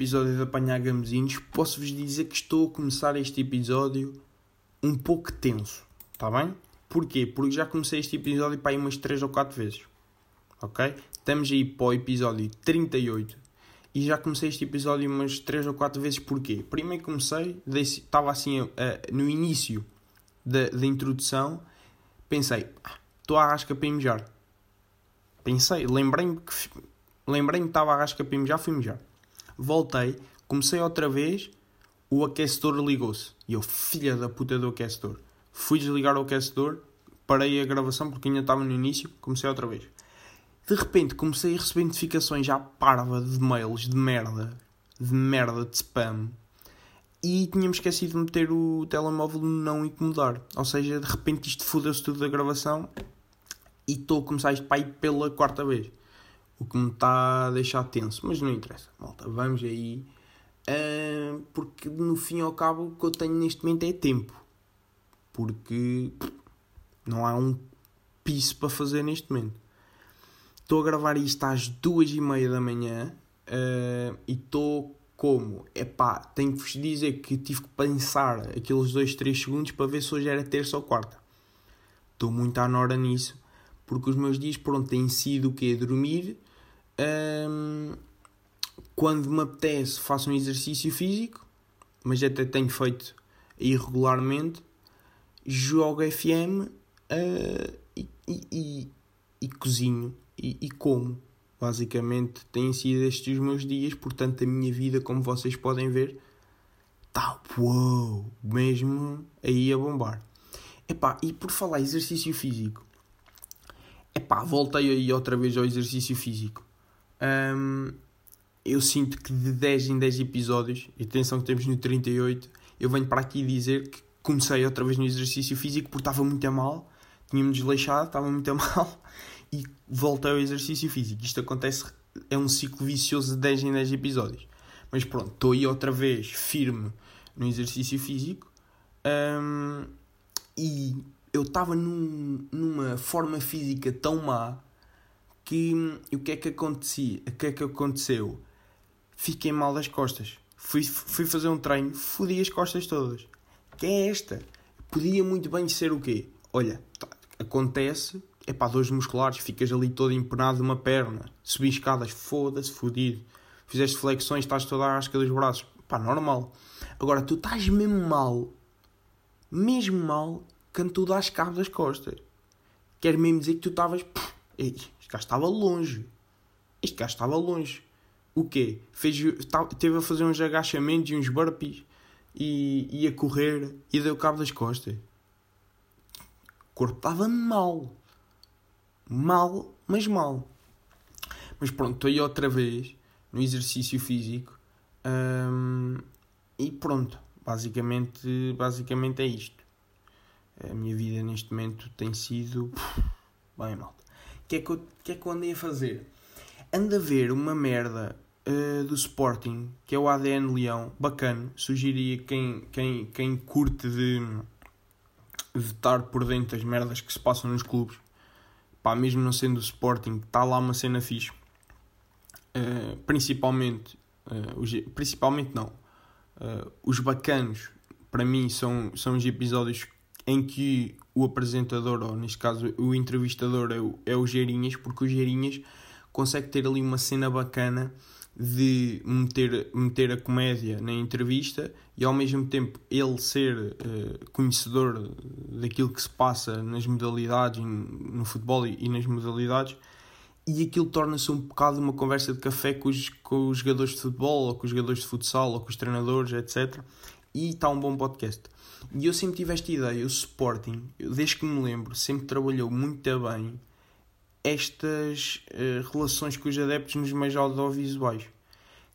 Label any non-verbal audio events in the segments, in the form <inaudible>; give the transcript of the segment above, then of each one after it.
episódio de Apanhar Gamezinhos. Posso-vos dizer que estou a começar este episódio um pouco tenso, está bem? Porquê? Porque já comecei este episódio para aí umas 3 ou 4 vezes, ok? Estamos aí para o episódio 38 e já comecei este episódio umas 3 ou 4 vezes. Porquê? Primeiro comecei, estava assim uh, no início da, da introdução, pensei, ah, estou à rasca para mijar. Pensei, lembrei-me que lembrei-me que estava à rasca para mijar, fui mijar. Voltei, comecei outra vez, o aquecedor ligou-se. E eu, filha da puta do aquecedor. Fui desligar o aquecedor, parei a gravação porque ainda estava no início, comecei outra vez. De repente comecei a receber notificações já parva de mails de merda, de merda de spam. E tínhamos esquecido de meter o telemóvel no não incomodar. Ou seja, de repente isto fodeu-se tudo da gravação e estou a começar isto para ir pela quarta vez. O que me está a deixar tenso. Mas não interessa, malta. Vamos aí. Uh, porque no fim ao cabo o que eu tenho neste momento é tempo. Porque não há um piso para fazer neste momento. Estou a gravar isto às duas e meia da manhã uh, e estou como? Epá, tenho que vos dizer que tive que pensar aqueles dois, três segundos para ver se hoje era terça ou quarta. Estou muito à nora nisso porque os meus dias, pronto, têm sido o quê? Dormir. Um, quando me apetece, faço um exercício físico, mas até tenho feito irregularmente. Jogo FM uh, e, e, e, e, cozinho e, e como. Basicamente, têm sido estes os meus dias, portanto, a minha vida, como vocês podem ver, está uou, mesmo aí a bombar. Epá, e por falar exercício físico, Epá, voltei aí outra vez ao exercício físico. Um, eu sinto que de 10 em 10 episódios, e atenção que temos no 38, eu venho para aqui dizer que comecei outra vez no exercício físico porque estava muito a mal, tinha-me desleixado, estava muito a mal, <laughs> e voltei ao exercício físico. Isto acontece, é um ciclo vicioso de 10 em 10 episódios. Mas pronto, estou aí outra vez firme no exercício físico. Um, e eu estava num, numa forma física tão má que o que é que acontecia? O que é que aconteceu? Fiquei mal das costas. Fui, fui fazer um treino, fodi as costas todas. Que é esta? Podia muito bem ser o quê? Olha, tá, acontece, é para dores musculares, ficas ali todo empenado uma perna, subi escadas, foda-se, fodido. Fizeste flexões, estás toda a rasca dos braços. Pá, normal. Agora, tu estás mesmo mal, mesmo mal, quando tu dás cabo das costas. Quer mesmo dizer que tu estavas. Este gajo estava longe. Este gajo estava longe. O quê? Fez, teve a fazer uns agachamentos e uns burpees e, e a correr e deu cabo das costas. O corpo estava mal. Mal, mas mal. Mas pronto, estou aí outra vez no exercício físico. Hum, e pronto, basicamente, basicamente é isto. A minha vida neste momento tem sido. Bem, malta. Que, é que, eu, que é que eu andei a fazer? Ando a ver uma merda uh, do Sporting, que é o ADN Leão, bacana. Sugeria quem, quem, quem curte de, de estar por dentro das merdas que se passam nos clubes. Pá, mesmo não sendo o Sporting, está lá uma cena fixe. Uh, principalmente, uh, os, principalmente não. os bacanos, para mim, são, são os episódios em que o apresentador, ou neste caso o entrevistador, é o, é o Geirinhas, porque o Geirinhas consegue ter ali uma cena bacana de meter, meter a comédia na entrevista e ao mesmo tempo ele ser uh, conhecedor daquilo que se passa nas modalidades, no futebol e, e nas modalidades, e aquilo torna-se um bocado uma conversa de café com os, com os jogadores de futebol, ou com os jogadores de futsal, ou com os treinadores, etc. E está um bom podcast. E eu sempre tive esta ideia, o Sporting, desde que me lembro, sempre trabalhou muito bem estas uh, relações com os adeptos nos meios audiovisuais.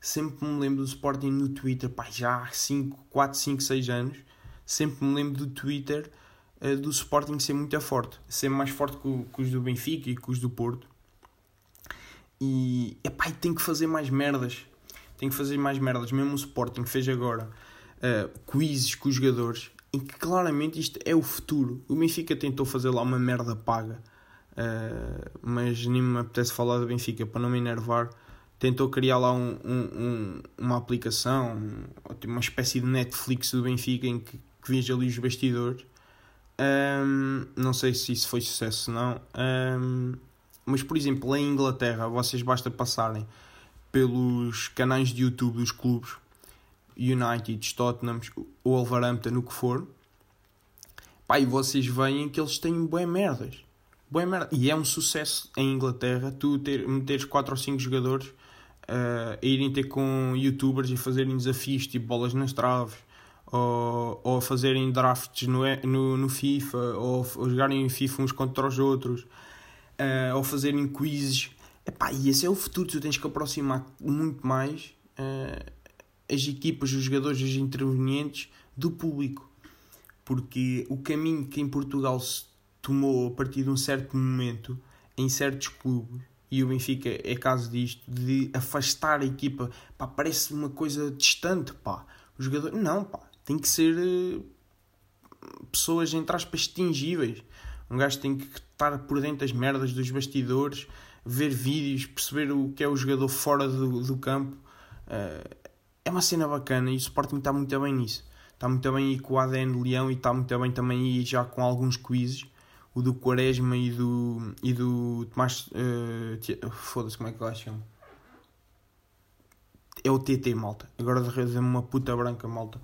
Sempre me lembro do Sporting no Twitter, pá, já há 5, 4, 5, 6 anos, sempre me lembro do Twitter uh, do Sporting ser muito forte, ser mais forte que, que os do Benfica e que os do Porto. E, epá, tem que fazer mais merdas. Tem que fazer mais merdas. Mesmo o Sporting fez agora uh, quizzes com os jogadores em que claramente isto é o futuro. O Benfica tentou fazer lá uma merda paga, uh, mas nem me apetece falar do Benfica para não me enervar. tentou criar lá um, um, um, uma aplicação, uma espécie de Netflix do Benfica em que, que veja ali os bastidores. Um, não sei se isso foi sucesso ou não. Um, mas, por exemplo, em Inglaterra, vocês basta passarem pelos canais de YouTube dos clubes, United, Tottenham, Wolverhampton, o que for, pá, e vocês veem que eles têm bué merdas. Bué merda. E é um sucesso em Inglaterra tu ter, meteres 4 ou 5 jogadores uh, a irem ter com youtubers e fazerem desafios tipo bolas nas traves ou, ou fazerem drafts no, no, no FIFA ou, ou jogarem em FIFA uns contra os outros uh, ou fazerem quizzes Epá, e esse é o futuro, tu tens que aproximar muito mais uh, as equipas, os jogadores, os intervenientes do público porque o caminho que em Portugal se tomou a partir de um certo momento em certos clubes e o Benfica é caso disto, de afastar a equipa, pá, parece uma coisa distante, pá. O jogador, não, pá, tem que ser uh, pessoas, entre aspas, tingíveis. Um gajo tem que estar por dentro das merdas dos bastidores, ver vídeos, perceber o que é o jogador fora do, do campo. Uh, é uma cena bacana e o Sporting está muito bem nisso. Está muito bem aí com o ADN de Leão e está muito bem também aí já com alguns quizzes o do Quaresma e do, e do Tomás. Uh, Foda-se, como é que lá chama? É o TT, malta. Agora de repente uma puta branca, malta.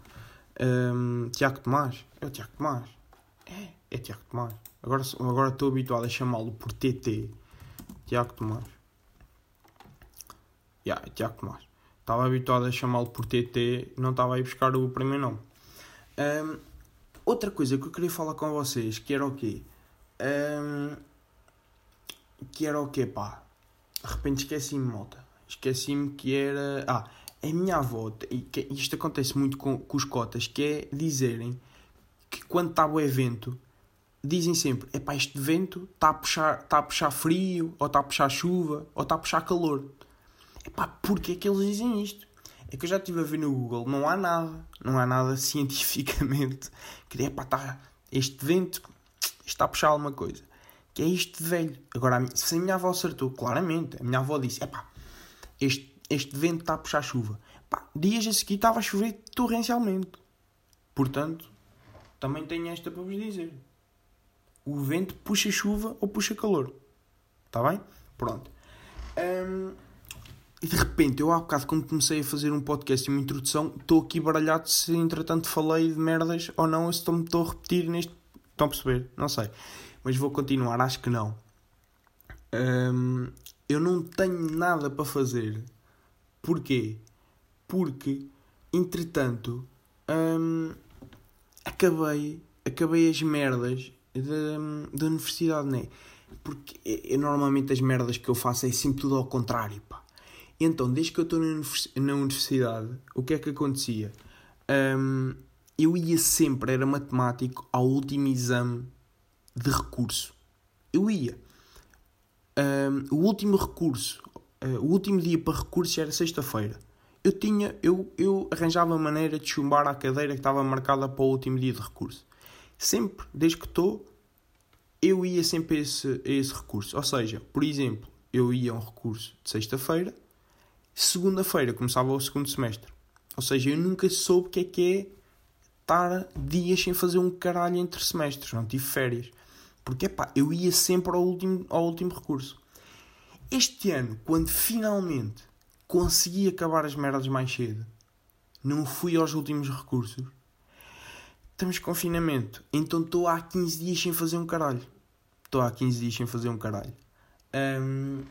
Um, ehm, Tiago Tomás. É o Tiago Tomás. É, é Tiago Tomás. Agora, agora estou habituado a chamá-lo por TT. Tiago Tomás. Yeah, é Tiago Tomás. Estava habituado a chamá-lo por TT, não estava a ir buscar o primeiro nome. Um, outra coisa que eu queria falar com vocês, que era o quê? Um, que era o quê, pá? De repente esqueci-me, malta. Esqueci-me que era. Ah, a minha avó, e isto acontece muito com, com os cotas, que é dizerem que quando está o evento, dizem sempre: é pá, este vento está a, puxar, está a puxar frio, ou está a puxar chuva, ou está a puxar calor. É pá, porquê é que eles dizem isto? É que eu já estive a ver no Google, não há nada, não há nada <laughs> cientificamente que é pá, está este vento está a puxar alguma coisa. Que é isto de velho. Agora, se a minha avó acertou, claramente, a minha avó disse: é pá, este, este vento está a puxar chuva. Pá, dias a seguir estava a chover torrencialmente. Portanto, também tenho esta para vos dizer. O vento puxa chuva ou puxa calor. Está bem? Pronto. Hum, e de repente, eu há bocado, quando comecei a fazer um podcast e uma introdução, estou aqui baralhado se entretanto falei de merdas ou não, ou se estou-me estou a repetir neste Estão a perceber? Não sei. Mas vou continuar, acho que não. Um, eu não tenho nada para fazer. Porquê? Porque, entretanto, um, acabei, acabei as merdas da, da universidade, né? Porque eu, normalmente as merdas que eu faço é sempre tudo ao contrário, pá. Então, desde que eu estou na universidade, o que é que acontecia? Um, eu ia sempre, era matemático, ao último exame de recurso. Eu ia. Um, o último recurso, uh, o último dia para recurso era sexta-feira. Eu tinha, eu, eu arranjava maneira de chumbar a cadeira que estava marcada para o último dia de recurso. Sempre, desde que estou, eu ia sempre a esse, a esse recurso. Ou seja, por exemplo, eu ia a um recurso de sexta-feira, segunda-feira começava o segundo semestre. Ou seja, eu nunca soube o que é que é estar dias sem fazer um caralho entre semestres, não tive férias. Porque, pá, eu ia sempre ao último, ao último recurso. Este ano, quando finalmente consegui acabar as merdas mais cedo, não fui aos últimos recursos. Estamos de confinamento, então estou há 15 dias sem fazer um caralho. Estou há 15 dias sem fazer um caralho. Um,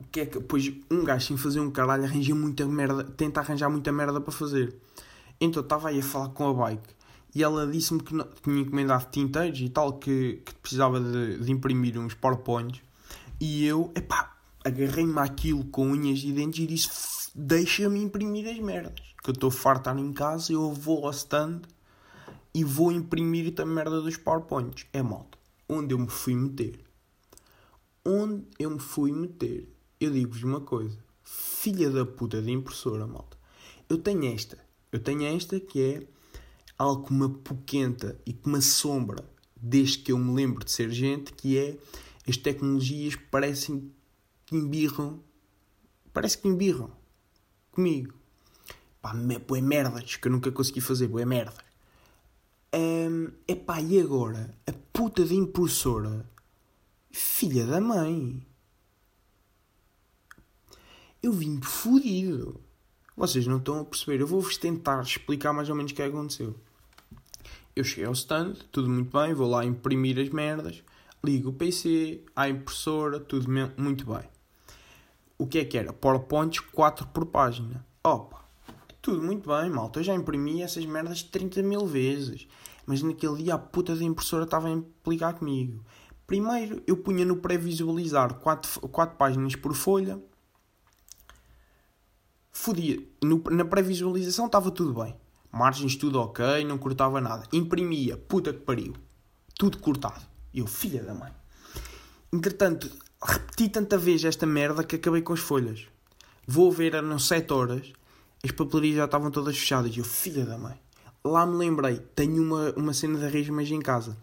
o que é que. Pois um gajo sem fazer um caralho arranja muita merda, tenta arranjar muita merda para fazer. Então estava aí a falar com a bike e ela disse-me que, não, tinha encomendado tinteiros e tal, que, que precisava de, de, imprimir uns PowerPoints. E eu, epá, agarrei-me àquilo com unhas e dentes e disse: Deixa-me imprimir as merdas. Que eu estou farto em casa, eu vou ao stand e vou imprimir a merda dos PowerPoints. É malta. Onde eu me fui meter? Onde eu me fui meter? Eu digo-vos uma coisa: filha da puta de impressora, malta. Eu tenho esta eu tenho esta que é algo que me apoquenta e que me assombra desde que eu me lembro de ser gente, que é as tecnologias parecem que embirram Parece que embirram comigo. Pá, boé merdas que eu nunca consegui fazer, boé merdas. Um, epá, e agora? A puta de impressora, filha da mãe. Eu vim fodido. Vocês não estão a perceber. Eu vou-vos tentar explicar mais ou menos o que aconteceu. Eu cheguei ao stand, tudo muito bem, vou lá imprimir as merdas, ligo o PC, à impressora, tudo muito bem. O que é que era? PowerPoints 4 por página. Opa, tudo muito bem, malta. Eu já imprimi essas merdas 30 mil vezes. Mas naquele dia a puta da impressora estava a implicar comigo. Primeiro eu punha no pré-visualizar 4, 4 páginas por folha. Fodia. No, na pré-visualização estava tudo bem. Margens tudo ok, não cortava nada. Imprimia, puta que pariu. Tudo cortado. Eu, filha da mãe. Entretanto, repeti tanta vez esta merda que acabei com as folhas. Vou ver, eram 7 horas, as papelarias já estavam todas fechadas. Eu, filha da mãe. Lá me lembrei, tenho uma, uma cena de resmas em casa.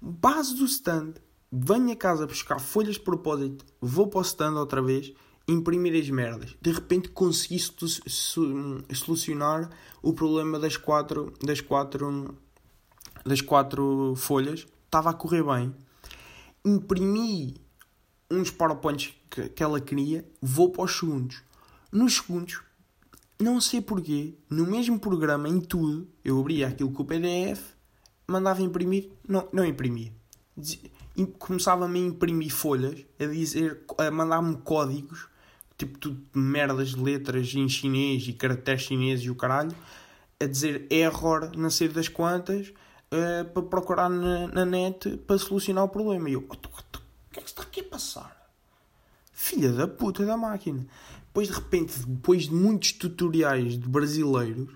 Base do stand, venho a casa buscar folhas de propósito, vou para o stand outra vez imprimir as merdas. De repente consegui solucionar o problema das quatro, das quatro, das quatro folhas. Estava a correr bem. Imprimi uns PowerPoints que, que ela queria. Vou para os segundos. Nos segundos, não sei porquê, no mesmo programa, em tudo, eu abria aquilo com o PDF, mandava imprimir, não, não imprimia. Começava-me a imprimir folhas, a dizer, a mandar-me códigos tipo tudo merdas de letras em chinês e caracteres chineses e o caralho, a dizer error não sei das quantas uh, para procurar na, na, net para solucionar o problema. E eu, o que é que está aqui a passar? Filha da puta da máquina. Depois de repente, depois de muitos tutoriais de brasileiros,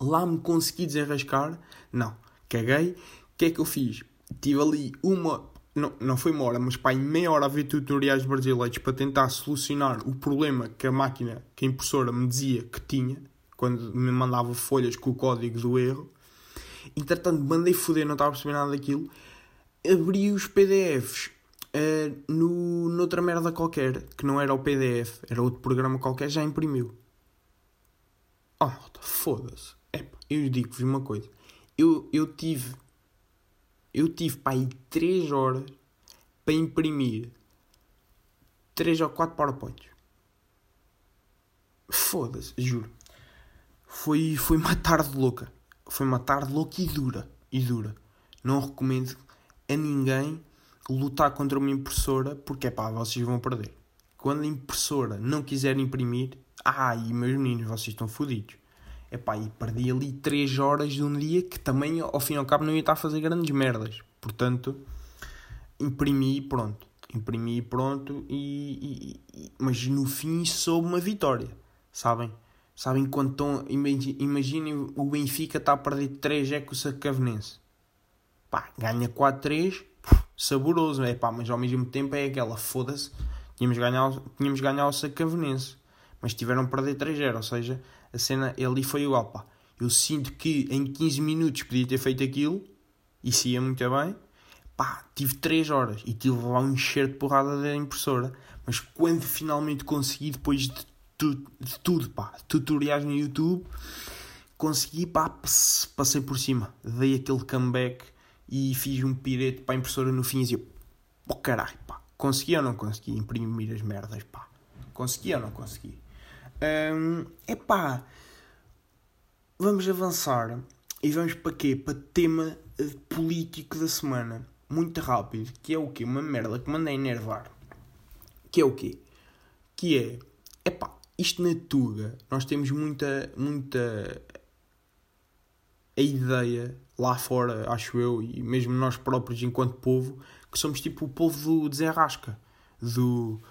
lá me consegui desenrascar. Não, caguei. O que é que eu fiz? Tive ali uma não, não foi uma hora, mas pá, em meia hora a ver tutoriais brasileiros para tentar solucionar o problema que a máquina, que a impressora me dizia que tinha, quando me mandava folhas com o código do erro. Entretanto, mandei foder, não estava a perceber nada daquilo. Abri os PDFs uh, no, noutra merda qualquer, que não era o PDF, era outro programa qualquer, já imprimiu. Oh, foda-se. Eu digo-vos uma coisa. Eu, eu tive eu tive para aí 3 horas para imprimir 3 ou 4 PowerPoints. Foda-se, juro. Foi, foi uma tarde louca. Foi uma tarde louca e dura. E dura. Não recomendo a ninguém lutar contra uma impressora porque é pá, vocês vão perder. Quando a impressora não quiser imprimir, ai, meus meninos, vocês estão fodidos. Epá, e perdi ali 3 horas de um dia que também, ao fim e ao cabo, não ia estar a fazer grandes merdas. Portanto, imprimi e pronto. Imprimi e pronto, e, e, mas no fim soube uma vitória. Sabem? Sabem quando. Imaginem o Benfica está a perder 3 é com o Sacavenense. Pá, ganha 4-3, saboroso. É pá, mas ao mesmo tempo é aquela, foda-se. Tínhamos ganhado, tínhamos ganhado o Sacavenense, mas tiveram a perder 3-0. Ou seja, a cena ali foi igual, pá. Eu sinto que em 15 minutos podia ter feito aquilo, e se ia muito bem. Pá, tive 3 horas e tive lá um encher de porrada da impressora. Mas quando finalmente consegui, depois de, tu, de tudo, pá, tutoriais no YouTube, consegui, pá, passei por cima. Dei aquele comeback e fiz um pirete para a impressora no fim e dizia, oh caralho, pá, consegui ou não consegui imprimir as merdas, pá. Consegui ou não consegui? Um, epá, vamos avançar e vamos para quê? Para tema político da semana. Muito rápido, que é o quê? Uma merda que manda enervar. Que é o quê? Que é, epá, isto na Tuga, nós temos muita, muita a ideia lá fora, acho eu, e mesmo nós próprios enquanto povo, que somos tipo o povo do desenrasca, do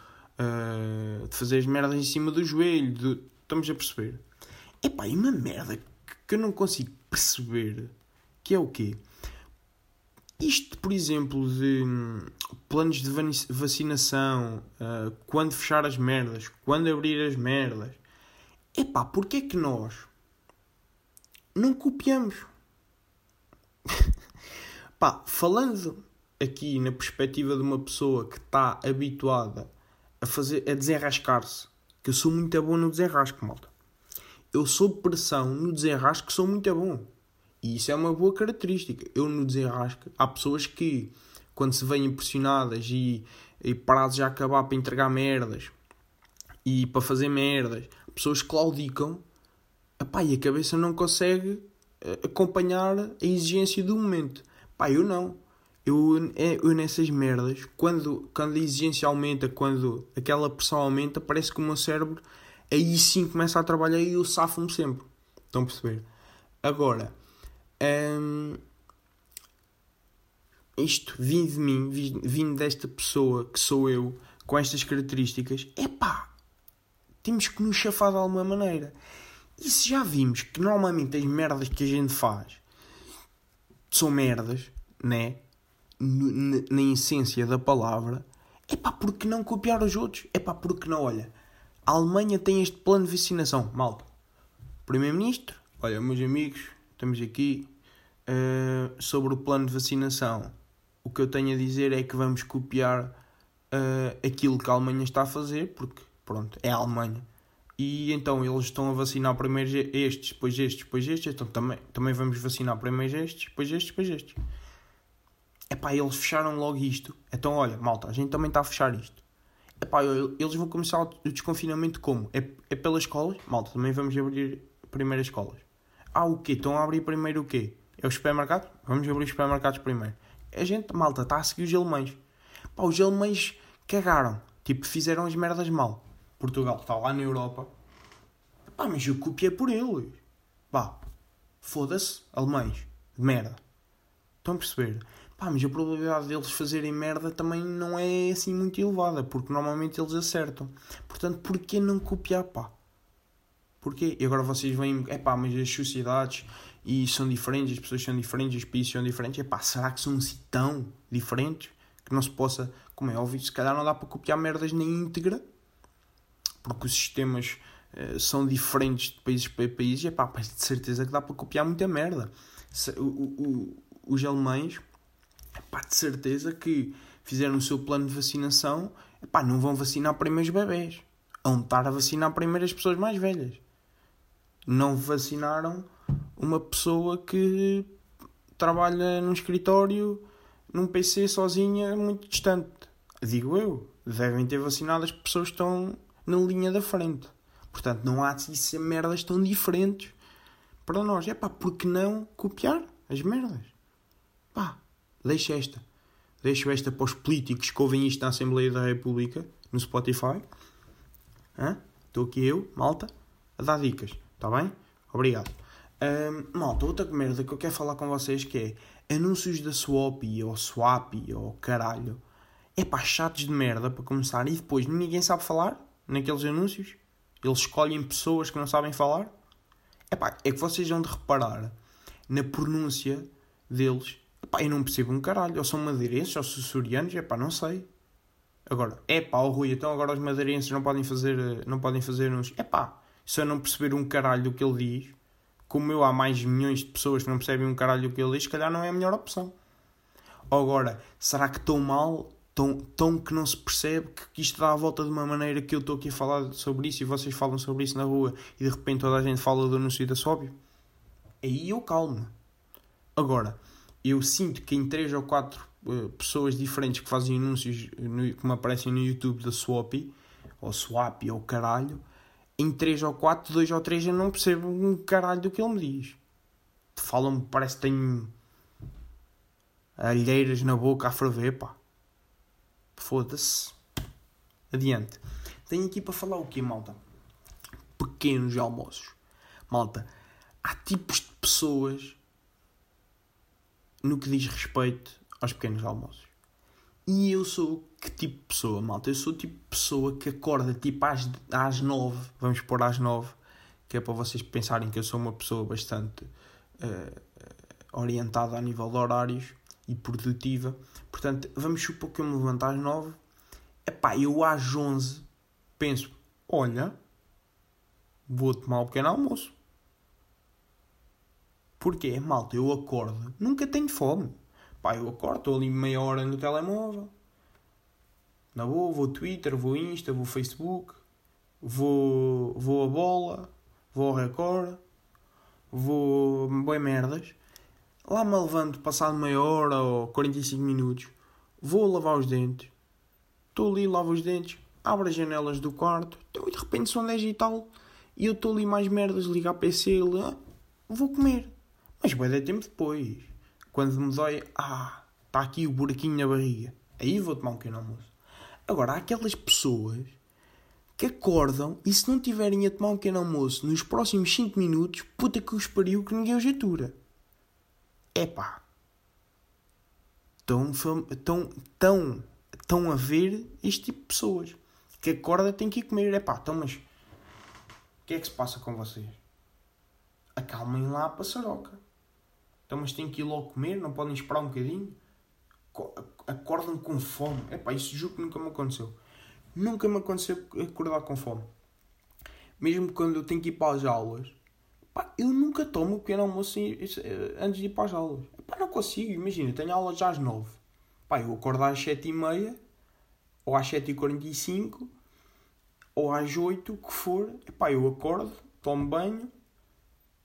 uh, de fazer as merdas em cima do joelho. De... Estamos a perceber? Epá, e uma merda que eu não consigo perceber que é o quê? Isto, por exemplo, de hum, planos de vacinação, uh, quando fechar as merdas, quando abrir as merdas. Epá, porquê é que nós não copiamos? <laughs> Pá, falando aqui na perspectiva de uma pessoa que está habituada a fazer a desenrascar-se que eu sou muito bom no desenrasco, malta. Eu sou pressão no desenrasco, sou muito bom. E isso é uma boa característica. Eu no desenrasco, há pessoas que, quando se veem impressionadas e, e prazos a acabar para entregar merdas e para fazer merdas, pessoas claudicam epá, e a cabeça não consegue eh, acompanhar a exigência do momento. Pá, eu não. Eu, eu nessas merdas, quando, quando a exigência aumenta, quando aquela pressão aumenta, parece que o meu cérebro aí sim começa a trabalhar e eu safo-me sempre. Estão a perceber? Agora, hum, isto vindo de mim, vindo desta pessoa que sou eu, com estas características, é pá, temos que nos chafar de alguma maneira. E se já vimos que normalmente as merdas que a gente faz são merdas, né? Na essência da palavra, é pá, porque não copiar os outros? É pá, porque não? Olha, a Alemanha tem este plano de vacinação, malta. Primeiro-Ministro, olha, meus amigos, estamos aqui uh, sobre o plano de vacinação. O que eu tenho a dizer é que vamos copiar uh, aquilo que a Alemanha está a fazer, porque, pronto, é a Alemanha. E então eles estão a vacinar primeiro estes, depois estes, depois estes, então também, também vamos vacinar primeiro estes, depois estes, depois estes. Epá, eles fecharam logo isto. Então, olha, malta, a gente também está a fechar isto. Epá, eles vão começar o desconfinamento como? É, é pelas escolas? Malta, também vamos abrir primeiras escolas. Ah, o quê? Estão a abrir primeiro o quê? É o supermercado? Vamos abrir os supermercados primeiro. A gente, malta, está a seguir os alemães. Pá, os alemães cagaram. Tipo, fizeram as merdas mal. Portugal está lá na Europa. Pá, mas eu copiei por eles. Pá, foda-se, alemães. De merda. Estão a perceber? Pá, mas a probabilidade deles fazerem merda também não é assim muito elevada, porque normalmente eles acertam. Portanto, porquê não copiar, pá? Porquê? E agora vocês veem, é pá, mas as sociedades e são diferentes, as pessoas são diferentes, os países são diferentes. É pá, será que são assim tão diferentes que não se possa, como é óbvio, se calhar não dá para copiar merdas na íntegra, porque os sistemas uh, são diferentes de países para países. É pá, de certeza que dá para copiar muita merda. O, os alemães pá, de certeza que fizeram o seu plano de vacinação, pá, não vão vacinar primeiro os bebés. Vão estar a vacinar primeiro as pessoas mais velhas. Não vacinaram uma pessoa que trabalha num escritório, num PC sozinha, muito distante. Digo eu. Devem ter vacinado as pessoas que estão na linha da frente. Portanto, não há de ser merdas tão diferentes para nós. É pá, porque não copiar as merdas? Pá, Deixa esta. Deixo esta para os políticos que ouvem isto na Assembleia da República, no Spotify. Estou aqui eu, malta, a dar dicas. Está bem? Obrigado. Um, malta, outra merda que eu quero falar com vocês que é anúncios da Swap ou Swap ou caralho. É pá, chatos de merda para começar. E depois ninguém sabe falar naqueles anúncios. Eles escolhem pessoas que não sabem falar. É pá, é que vocês vão de reparar na pronúncia deles Pá, eu não percebo um caralho. Ou são madeirenses ou sussurianos, é pá, não sei. Agora, é pá, o Rui, então agora os madeirenses não podem fazer, não podem fazer uns. É pá, se eu não perceber um caralho do que ele diz, como eu há mais milhões de pessoas que não percebem um caralho do que ele diz, se calhar não é a melhor opção. Agora, será que tão mal, tão, tão que não se percebe que isto dá a volta de uma maneira que eu estou aqui a falar sobre isso e vocês falam sobre isso na rua e de repente toda a gente fala do anúncio da Sóbio? Aí eu calmo. Agora, eu sinto que em 3 ou 4 uh, pessoas diferentes que fazem anúncios no, que me aparecem no YouTube da Swap, ou Swap, ou caralho, em 3 ou 4, 2 ou 3 eu não percebo um caralho do que ele me diz. Falam-me, parece que tenho alheiras na boca a ferver, pá. Foda-se. Adiante. Tenho aqui para falar o quê, malta? Pequenos almoços. Malta, há tipos de pessoas no que diz respeito aos pequenos almoços. E eu sou que tipo de pessoa, malta? Eu sou o tipo de pessoa que acorda tipo às, às nove, vamos pôr às nove, que é para vocês pensarem que eu sou uma pessoa bastante uh, orientada a nível de horários e produtiva. Portanto, vamos supor que eu me levanto às nove. Epá, eu às onze penso, olha, vou tomar um pequeno almoço. Porquê? Malta, eu acordo, nunca tenho fome. Pá, eu acordo, estou ali meia hora no telemóvel. Na boa, vou Twitter, vou Insta, vou Facebook. vou, vou a bola, vou ao recorde, vou bem merdas. Lá me levanto passado meia hora ou 45 minutos, vou lavar os dentes, estou ali, lavo os dentes, abro as janelas do quarto, então, de repente são 10 e tal, e eu estou ali mais merdas, ligar a PC, vou comer. Mas vai dar tempo depois. Quando me dói, ah, está aqui o buraquinho na barriga. Aí vou tomar um pequeno almoço. Agora, há aquelas pessoas que acordam e se não tiverem a tomar um pequeno almoço nos próximos 5 minutos, puta que os pariu que ninguém os atura. Epá. Estão, estão, estão, estão a ver este tipo de pessoas. Que acorda tem que ir comer. Epá, então mas... O que é que se passa com vocês? Acalmem lá a passaroca. Então mas têm que ir logo comer? Não podem esperar um bocadinho? Acordam com fome. Epá, isso juro que nunca me aconteceu. Nunca me aconteceu acordar com fome. Mesmo quando eu tenho que ir para as aulas, pá, eu nunca tomo o pequeno almoço eh, antes de ir para as aulas. Pá, não consigo, imagina, tenho aulas já às 9. Pá, eu acordo às 7h30, ou às 7h45, ou às 8 o que for. Pá, eu acordo, tomo banho,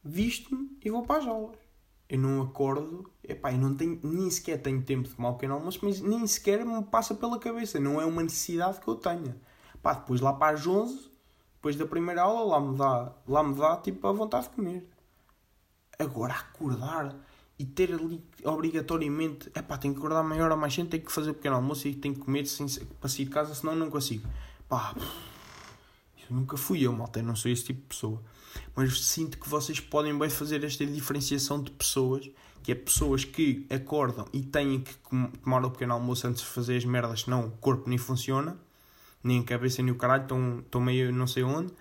visto-me e vou para as aulas. Eu não acordo, epá, eu não tenho, nem sequer tenho tempo de tomar o pequeno almoço, mas nem sequer me passa pela cabeça. Não é uma necessidade que eu tenha. Pá, depois lá para as 11, depois da primeira aula, lá me dá, lá me dá tipo a vontade de comer. Agora, acordar e ter ali obrigatoriamente, epá, tenho que acordar maior ou mais cedo, tenho que fazer o pequeno almoço e tenho que comer sem, para sair de casa, senão não consigo. Pá, isso nunca fui eu, malta, eu não sou esse tipo de pessoa mas sinto que vocês podem bem fazer esta diferenciação de pessoas, que é pessoas que acordam e têm que tomar o pequeno almoço antes de fazer as merdas, senão o corpo nem funciona, nem a cabeça nem o caralho, estão, estão meio não sei onde,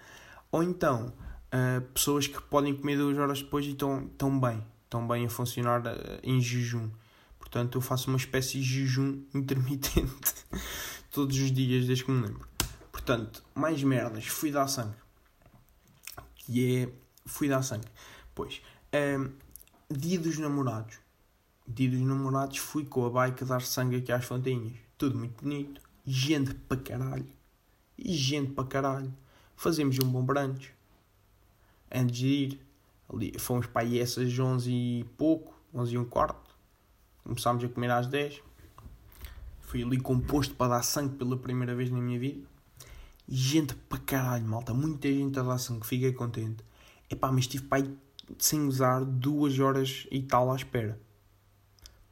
ou então uh, pessoas que podem comer duas horas depois e estão, estão bem, estão bem a funcionar uh, em jejum. Portanto, eu faço uma espécie de jejum <laughs> intermitente todos os dias desde que me lembro. Portanto, mais merdas, fui dar sangue que é fui dar sangue. Pois, um, dia dos namorados. Dia dos namorados fui com a bike dar sangue aqui às fontinhas. Tudo muito bonito. Gente para caralho. E gente para caralho. Fazemos um bom brunch. Antes de ir, ali, fomos para aí essas 11 e pouco, 11 e um quarto. Começámos a comer às 10. Fui ali composto para dar sangue pela primeira vez na minha vida gente para caralho, malta. Muita gente a dar sangue, fiquei contente. Epá, mas estive aí sem usar duas horas e tal à espera.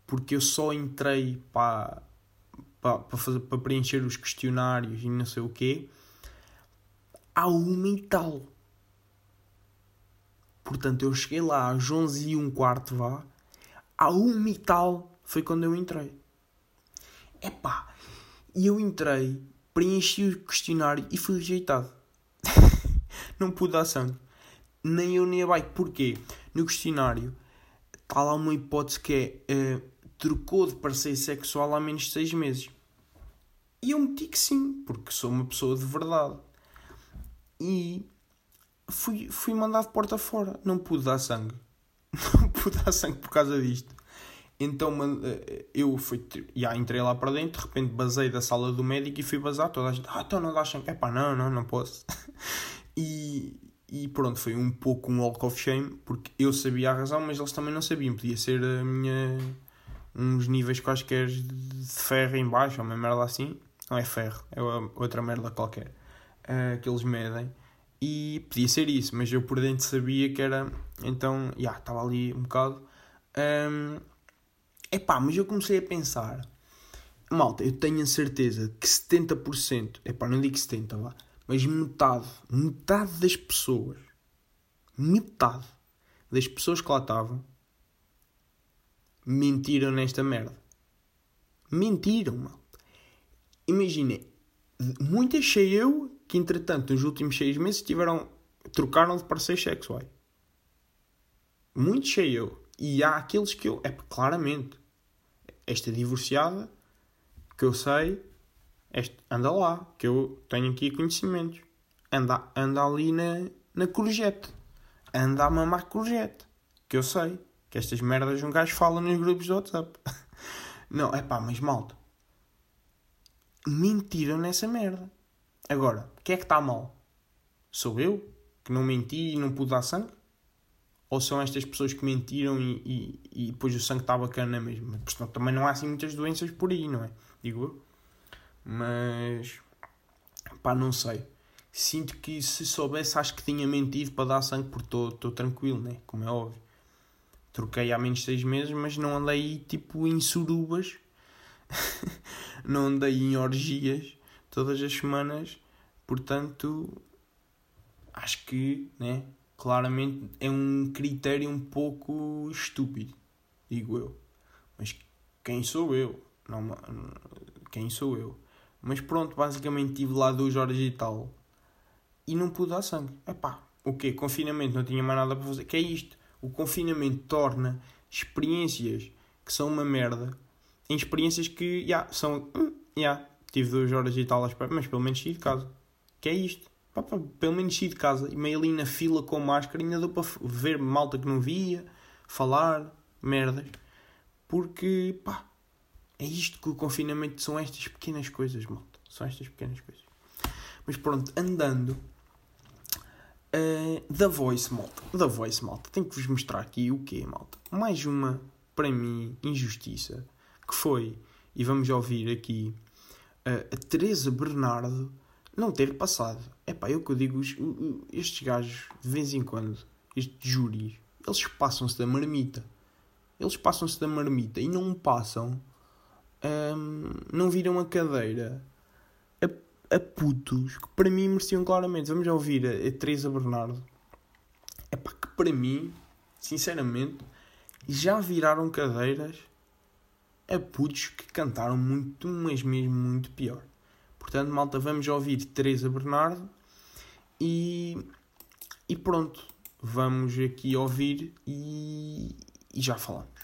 Porque eu só entrei para, para, para, fazer, para preencher os questionários e não sei o quê à uma e tal. Portanto, eu cheguei lá às 11 e um quarto, vá. À uma e tal foi quando eu entrei. Epá, e eu entrei preenchi o questionário e fui rejeitado. <laughs> não pude dar sangue. Nem eu nem a bike. Porquê? No questionário está lá uma hipótese que é uh, trocou de parceiro sexual há menos de 6 meses. E eu meti que sim, porque sou uma pessoa de verdade. E fui, fui mandado porta fora. Não pude dar sangue. <laughs> Não pude dar sangue por causa disto. Então eh, eu fui, já entrei lá para dentro, de repente basei da sala do médico e fui bazar. Toda a gente, ah, então não dá sangue. Epá, não, não, não posso. <laughs> e, e pronto, foi um pouco um walk of shame, porque eu sabia a razão, mas eles também não sabiam. Podia ser a minha. uns níveis quaisquer de ferro em baixo, uma merda assim. Não é ferro, é outra merda qualquer. Uh, que eles medem. E podia ser isso, mas eu por dentro sabia que era. Então, já, estava ali um bocado. Um, Epá, mas eu comecei a pensar, malta, eu tenho a certeza que 70%, epá, não digo 70%, vá, mas metade, metade das pessoas, metade das pessoas que lá estavam, mentiram nesta merda. Mentiram, malta. Imaginem, muitas sei eu que entretanto nos últimos seis meses tiveram, trocaram de parceiros sexuais. Muitos sei eu. E há aqueles que eu. É claramente. Esta divorciada, que eu sei, este, anda lá, que eu tenho aqui conhecimentos. Anda, anda ali na, na corjete. Anda a mamar corjete. Que eu sei. Que estas merdas um gajo fala nos grupos de WhatsApp. <laughs> Não, é pá, mas malta. Mentiram nessa merda. Agora, o que é que está mal? Sou eu que não menti e não pude dar sangue? Ou são estas pessoas que mentiram e, e, e depois o sangue está bacana mesmo? Porque também não há assim muitas doenças por aí, não é? Digo eu. Mas. pá, não sei. Sinto que se soubesse, acho que tinha mentido para dar sangue, porque estou tranquilo, né? Como é óbvio. Troquei há menos de 6 meses, mas não andei tipo em surubas. <laughs> não andei em orgias todas as semanas. Portanto, acho que, né? Claramente é um critério um pouco estúpido, digo eu. Mas quem sou eu? Não, quem sou eu? Mas pronto, basicamente tive lá duas horas e tal e não pude dar sangue. Epá, o quê? Confinamento, não tinha mais nada para fazer. Que é isto? O confinamento torna experiências que são uma merda em experiências que, já, yeah, são, hum, já, yeah, tive duas horas e tal à espera, mas pelo menos saí de casa. Que é isto? Pá, pá, pelo menos saí de casa e meio ali na fila com máscara ainda deu para ver malta que não via, falar, merdas. Porque, pá, é isto que o confinamento são estas pequenas coisas, malta. São estas pequenas coisas. Mas pronto, andando. Da Voice, malta. Da Voice, malta. Tenho que vos mostrar aqui o quê, malta? Mais uma, para mim, injustiça. Que foi, e vamos ouvir aqui, uh, a Teresa Bernardo não ter passado. É pá, eu que eu digo, estes gajos, de vez em quando, estes júris, eles passam-se da marmita. Eles passam-se da marmita e não passam, um, não viram a cadeira a, a putos que para mim mereciam claramente. Vamos ouvir a, a Teresa Bernardo. É pá, que para mim, sinceramente, já viraram cadeiras a putos que cantaram muito, mas mesmo muito pior. Portanto, malta, vamos ouvir Teresa Bernardo e, e pronto, vamos aqui ouvir e, e já falamos.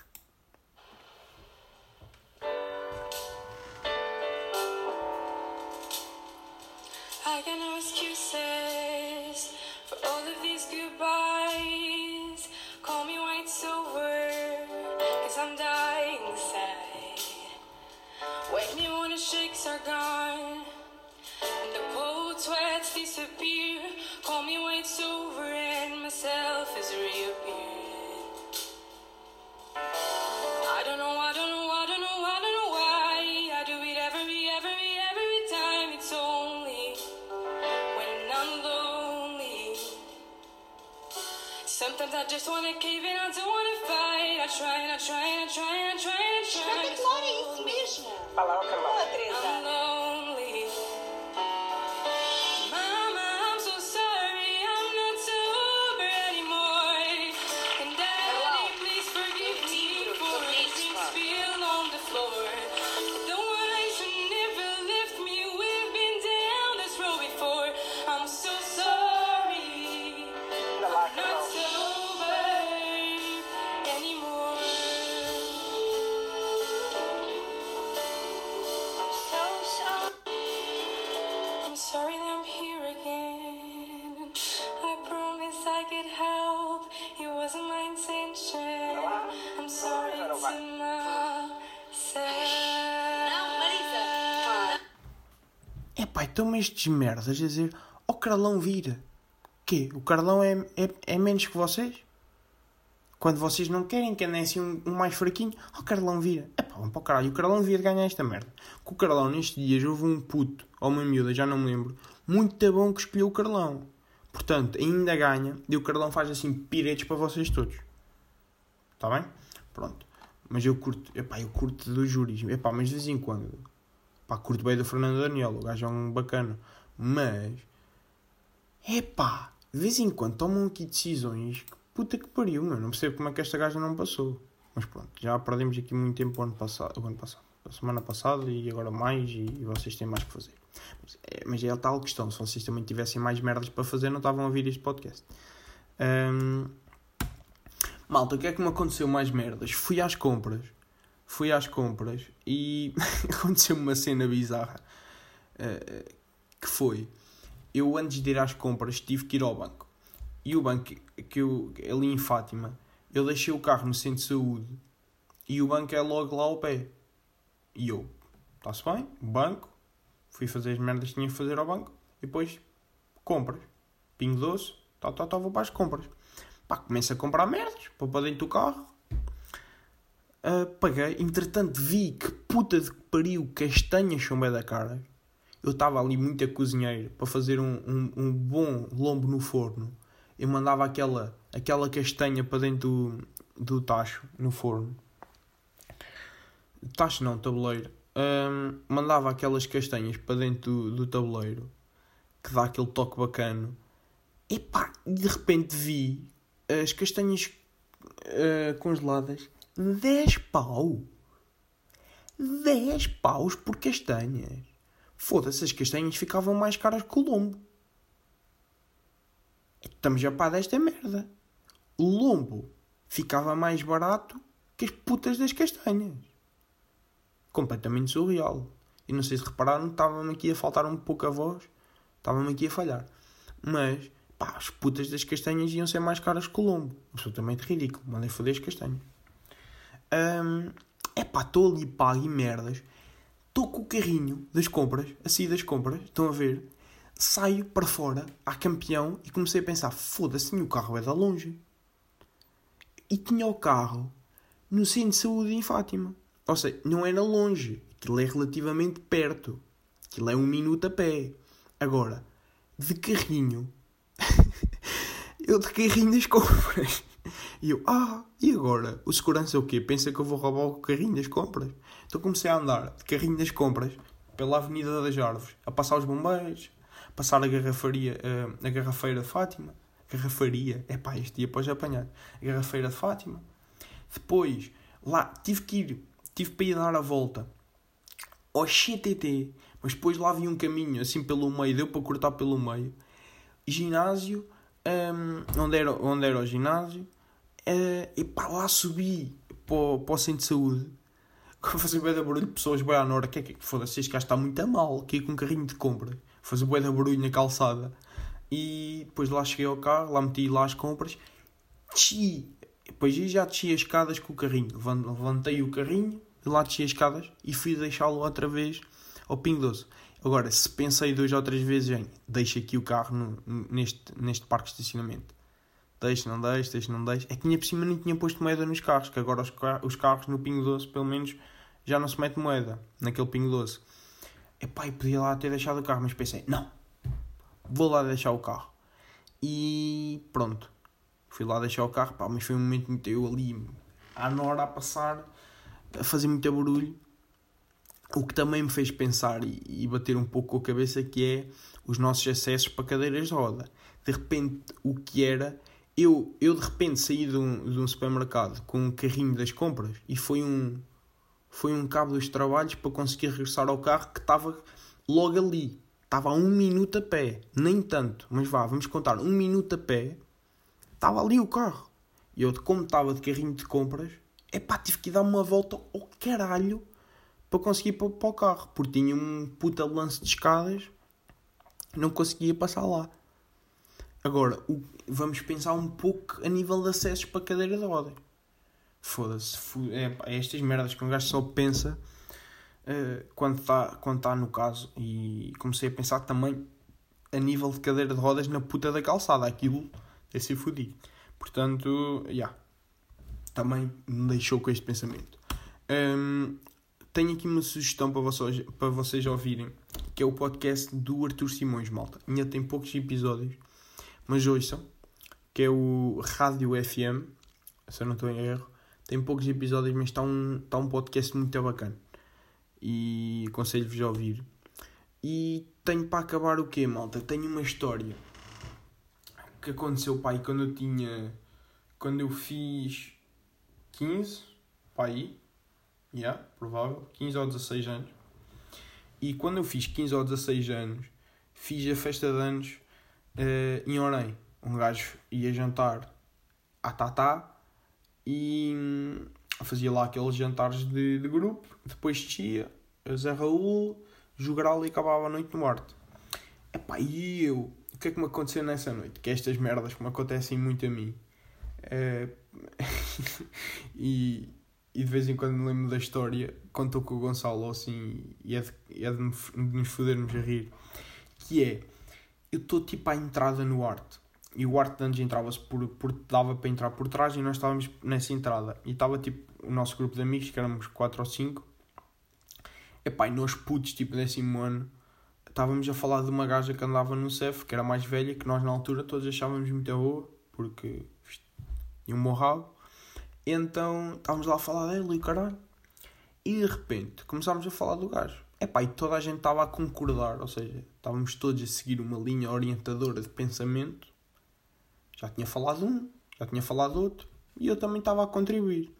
Epá, estão-me estes merdas a dizer: Ó oh, Carlão vira. Quê? O Carlão é, é, é menos que vocês? Quando vocês não querem que andem assim um, um mais fraquinho, ó oh, Carlão vira. Epá, vamos para o caralho. O Carlão devia ganhar esta merda. Com o Carlão nestes dias houve um puto, ou uma miúda, já não me lembro, muito bom que escolheu o Carlão. Portanto, ainda ganha e o Carlão faz assim piretes para vocês todos. Está bem? Pronto. Mas eu curto, epá, eu curto do jurismo. Epá, mas de vez em quando Pá, curto bem do Fernando Daniel, o gajo é um bacana. Mas, é pá, de vez em quando tomam aqui decisões que puta que pariu, meu. Não percebo como é que esta gaja não passou. Mas pronto, já perdemos aqui muito tempo ano passado, ano passado, a semana passada e agora mais e, e vocês têm mais que fazer. Mas é, mas é a tal questão, se vocês também tivessem mais merdas para fazer, não estavam a ouvir este podcast. Um, malta, o que é que me aconteceu mais merdas? Fui às compras fui às compras e <laughs> aconteceu uma cena bizarra. Uh, que foi, eu antes de ir às compras tive que ir ao banco. E o banco, que eu, ali em Fátima, eu deixei o carro no centro de saúde e o banco é logo lá ao pé. E eu, está-se bem, banco, fui fazer as merdas que tinha que fazer ao banco e depois compras. Pingo Doce, tal, tal, tal, vou para as compras. Pá, começo a comprar merdas para dentro do carro. Uh, paguei, entretanto vi que puta de pariu castanhas são bem da cara. Eu estava ali muito a cozinheiro para fazer um, um, um, bom lombo no forno. Eu mandava aquela, aquela castanha para dentro do, do tacho, no forno. Tacho não, tabuleiro. Um, mandava aquelas castanhas para dentro do, do tabuleiro que dá aquele toque bacano. E pá, de repente vi as castanhas uh, congeladas 10 pau. 10 paus por castanhas. Foda-se, as castanhas ficavam mais caras que o lombo. Estamos já para desta merda. O lombo ficava mais barato que as putas das castanhas. Completamente surreal. E não sei se repararam, estava-me aqui a faltar um pouco a voz. Estava-me aqui a falhar. Mas, pá, as putas das castanhas iam ser mais caras que o lombo. Absolutamente ridículo. Mandei foder as castanhas. Um, é pá, estou ali pago e merdas. Estou com o carrinho das compras, assim das compras, estão a ver? Saio para fora, a campeão, e comecei a pensar: foda-se, o carro é da longe. E tinha o carro no centro de saúde em Fátima. Ou seja, não era longe, aquilo é relativamente perto. Aquilo é um minuto a pé. Agora, de carrinho, <laughs> eu de carrinho das compras. E eu, ah, e agora? O segurança o quê? Pensa que eu vou roubar o carrinho das compras? Então comecei a andar de carrinho das compras pela Avenida das Árvores, a passar os bombeiros, a passar a garrafaria, a, a garrafeira de Fátima. Garrafaria, é pá, este dia depois apanhar. A garrafeira de Fátima. Depois, lá, tive que ir, tive para ir dar a volta ao XTT mas depois lá havia um caminho assim pelo meio, deu para cortar pelo meio. Ginásio, um, onde, era, onde era o ginásio, uh, e pá, lá subi para, para o centro de saúde. <laughs> Fazer bué de barulho, pessoas bem à hora, que é que foda-se, este gajo está muito a mal, que com um carrinho de compra, fazer bué de barulho na calçada. E depois lá cheguei ao carro, lá meti lá as compras, desci, depois já desci as escadas com o carrinho, levantei o carrinho, lá desci as escadas e fui deixá-lo outra vez ao Pingo Doce. Agora, se pensei duas ou três vezes em deixa aqui o carro no, neste, neste parque de estacionamento, deixa, não deixa, deixa, não deixa, é que tinha por cima nem tinha posto moeda nos carros, que agora os, os carros no Pingo Doce, pelo menos, já não se mete moeda naquele Pingo Doce. Epá, e podia lá ter deixado o carro, mas pensei, não, vou lá deixar o carro. E pronto, fui lá deixar o carro, pá, mas foi um momento muito eu ali, à Nora a passar, a fazer muito barulho o que também me fez pensar e, bater um pouco com a cabeça que é os nossos acessos para cadeiras de roda. De repente, o que era... Eu, eu de repente saí de um, de um supermercado com um carrinho das compras e foi um, foi um cabo dos trabalhos para conseguir regressar ao carro que estava logo ali. Estava a um minuto a pé. Nem tanto, mas vá, vamos contar. Um minuto a pé. Estava ali o carro. E eu, como estava de carrinho de compras, é tive que dar uma volta ao caralho para conseguir ir para, para o carro, porque tinha um puta lance de escadas, não conseguia passar lá. Agora, o, vamos pensar um pouco a nível de acessos para a cadeira de rodas. Foda-se, é, é, estas merdas que um gajo só pensa uh, quando está quando tá no caso. E comecei a pensar também a nível de cadeira de rodas na puta da calçada. Aquilo é ser fodido. Portanto, já. Yeah, também me deixou com este pensamento. Um, tenho aqui uma sugestão para vocês, para vocês ouvirem, que é o podcast do Arthur Simões, malta. Ainda tem poucos episódios, mas ouçam, que é o Rádio FM, se eu não estou em erro. Tem poucos episódios, mas está um, está um podcast muito bacana. E aconselho-vos a ouvir. E tenho para acabar o quê, malta? Tenho uma história que aconteceu, pai, quando eu tinha... Quando eu fiz 15, pai, Yeah, provável. 15 ou 16 anos. E quando eu fiz 15 ou 16 anos, fiz a festa de anos uh, em Orem. Um gajo ia jantar à Tatá e hum, fazia lá aqueles jantares de, de grupo. Depois descia, a Zé Raul, jogral e acabava a noite no arte. Epá, e eu? O que é que me aconteceu nessa noite? Que estas merdas que me acontecem muito a mim. Uh, <laughs> e e de vez em quando me lembro da história, contou com o Gonçalo assim, e é de, é de, nos fodermos a rir, que é, eu estou tipo à entrada no arte, e o arte de anjos entrava-se por, por. dava para entrar por trás e nós estávamos nessa entrada. E estava tipo o nosso grupo de amigos, que éramos 4 ou 5. Epá, e nós putos, tipo décimo ano, estávamos a falar de uma gaja que andava no CEF, que era mais velha, que nós na altura todos achávamos muito boa, porque tinha um bom rabo. Então estávamos lá a falar dele e caralho. E de repente começámos a falar do gajo. Epá, e toda a gente estava a concordar, ou seja, estávamos todos a seguir uma linha orientadora de pensamento. Já tinha falado um, já tinha falado outro, e eu também estava a contribuir.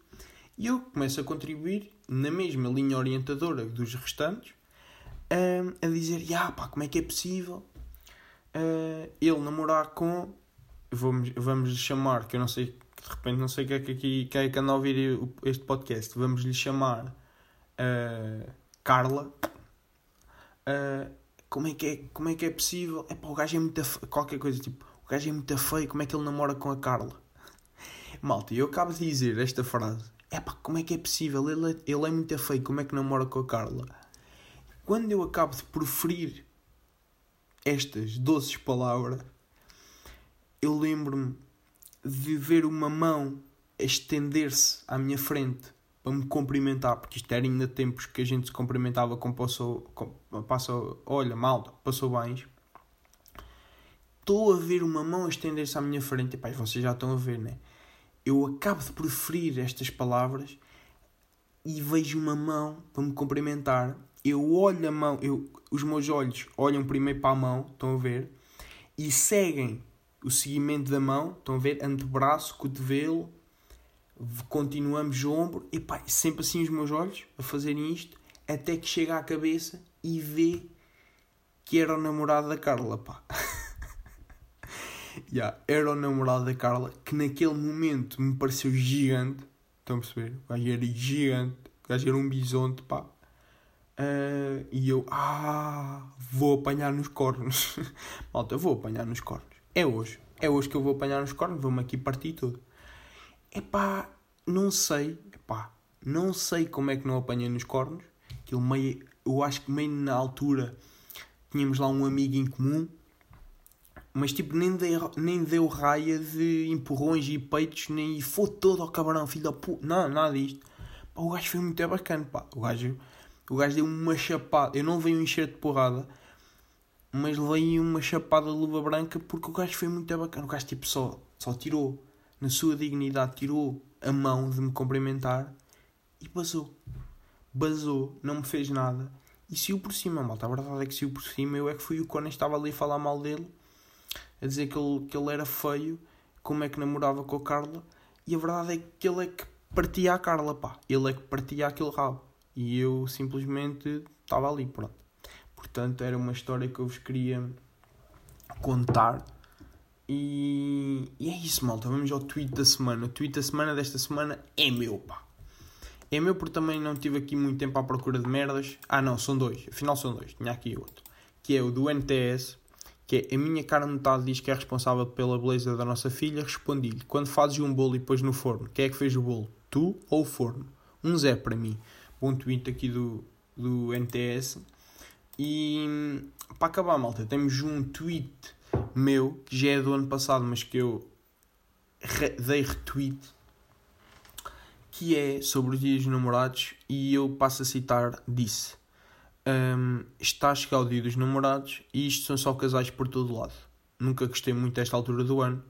E eu começo a contribuir na mesma linha orientadora dos restantes, uh, a dizer: Ya, pá, como é que é possível uh, ele namorar com. Vamos, vamos chamar, que eu não sei, de repente não sei quem é que, aqui, quem é que anda a ouvir este podcast, vamos lhe chamar uh, Carla. como, é que é, como é que é possível? É pá, o gajo é muito. Qualquer coisa tipo: o gajo é muito feio, como é que ele namora com a Carla? <laughs> Malta, eu acabo de dizer esta frase é pá, como é que é possível? Ele, é, ele é muito feio, como é que namora com a Carla? Quando eu acabo de proferir estas doces palavras, eu lembro-me de ver uma mão estender-se à minha frente para me cumprimentar, porque isto era ainda tempos que a gente se cumprimentava com passou, com, passou olha, malta, passou bens. Estou a ver uma mão estender-se à minha frente, e pá, vocês já estão a ver, né? eu acabo de proferir estas palavras e vejo uma mão para me cumprimentar. Eu olho a mão, eu, os meus olhos olham primeiro para a mão, estão a ver, e seguem o seguimento da mão, estão a ver, antebraço, cotovelo, continuamos ombro, e pá, sempre assim os meus olhos a fazerem isto, até que chega à cabeça e vê que era o namorado da Carla, pá. <laughs> yeah, era o namorado da Carla, que naquele momento me pareceu gigante. Estão a perceber? O gajo era gigante, o gajo era um bisonte, pá. Uh, e eu, ah, vou apanhar nos cornos. <laughs> Malta, vou apanhar nos cornos. É hoje. É hoje que eu vou apanhar nos cornos, vou-me aqui partir tudo. Epá, não sei, epá, não sei como é que não apanhei nos cornos. Aquilo meio, eu acho que meio na altura tínhamos lá um amigo em comum mas tipo, nem deu, nem deu raia de empurrões e peitos, nem foi todo ao cabrão, filho da puta. Não, nada disto. O gajo foi muito bacana, pá. O gajo, o gajo deu uma chapada. Eu não um enxerto de porrada, mas levei uma chapada de luva branca porque o gajo foi muito bacana. O gajo tipo só, só tirou, na sua dignidade, tirou a mão de me cumprimentar e basou. Basou, não me fez nada. E saiu por cima, malta. A verdade é que saiu por cima. Eu é que fui o Conan estava ali a falar mal dele a dizer que ele, que ele era feio, como é que namorava com a Carla, e a verdade é que ele é que partia a Carla, pá. Ele é que partia aquele rabo. E eu simplesmente estava ali, pronto. Portanto, era uma história que eu vos queria contar. E, e é isso, malta. Vamos ao tweet da semana. O tweet da semana desta semana é meu, pá. É meu porque também não tive aqui muito tempo à procura de merdas. Ah, não, são dois. Afinal, são dois. Tinha aqui outro. Que é o do NTS, que é a minha cara metade diz que é responsável pela beleza da nossa filha, respondi-lhe, quando fazes um bolo e pões no forno, quem é que fez o bolo? Tu ou o forno? Um zé para mim. Bom tweet aqui do, do NTS. E para acabar, malta, temos um tweet meu, que já é do ano passado, mas que eu re dei retweet, que é sobre os dias dos namorados, e eu passo a citar, disse um, está a chegar o dia dos namorados e isto são só casais por todo lado. Nunca gostei muito desta altura do ano.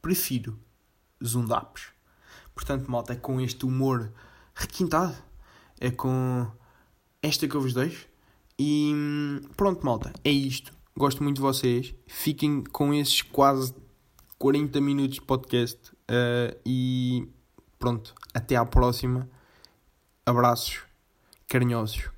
Prefiro zundapos. Portanto, malta, é com este humor requintado. É com esta que eu vos deixo. E pronto, malta, é isto. Gosto muito de vocês. Fiquem com esses quase 40 minutos de podcast. Uh, e pronto, até à próxima. Abraços carinhosos.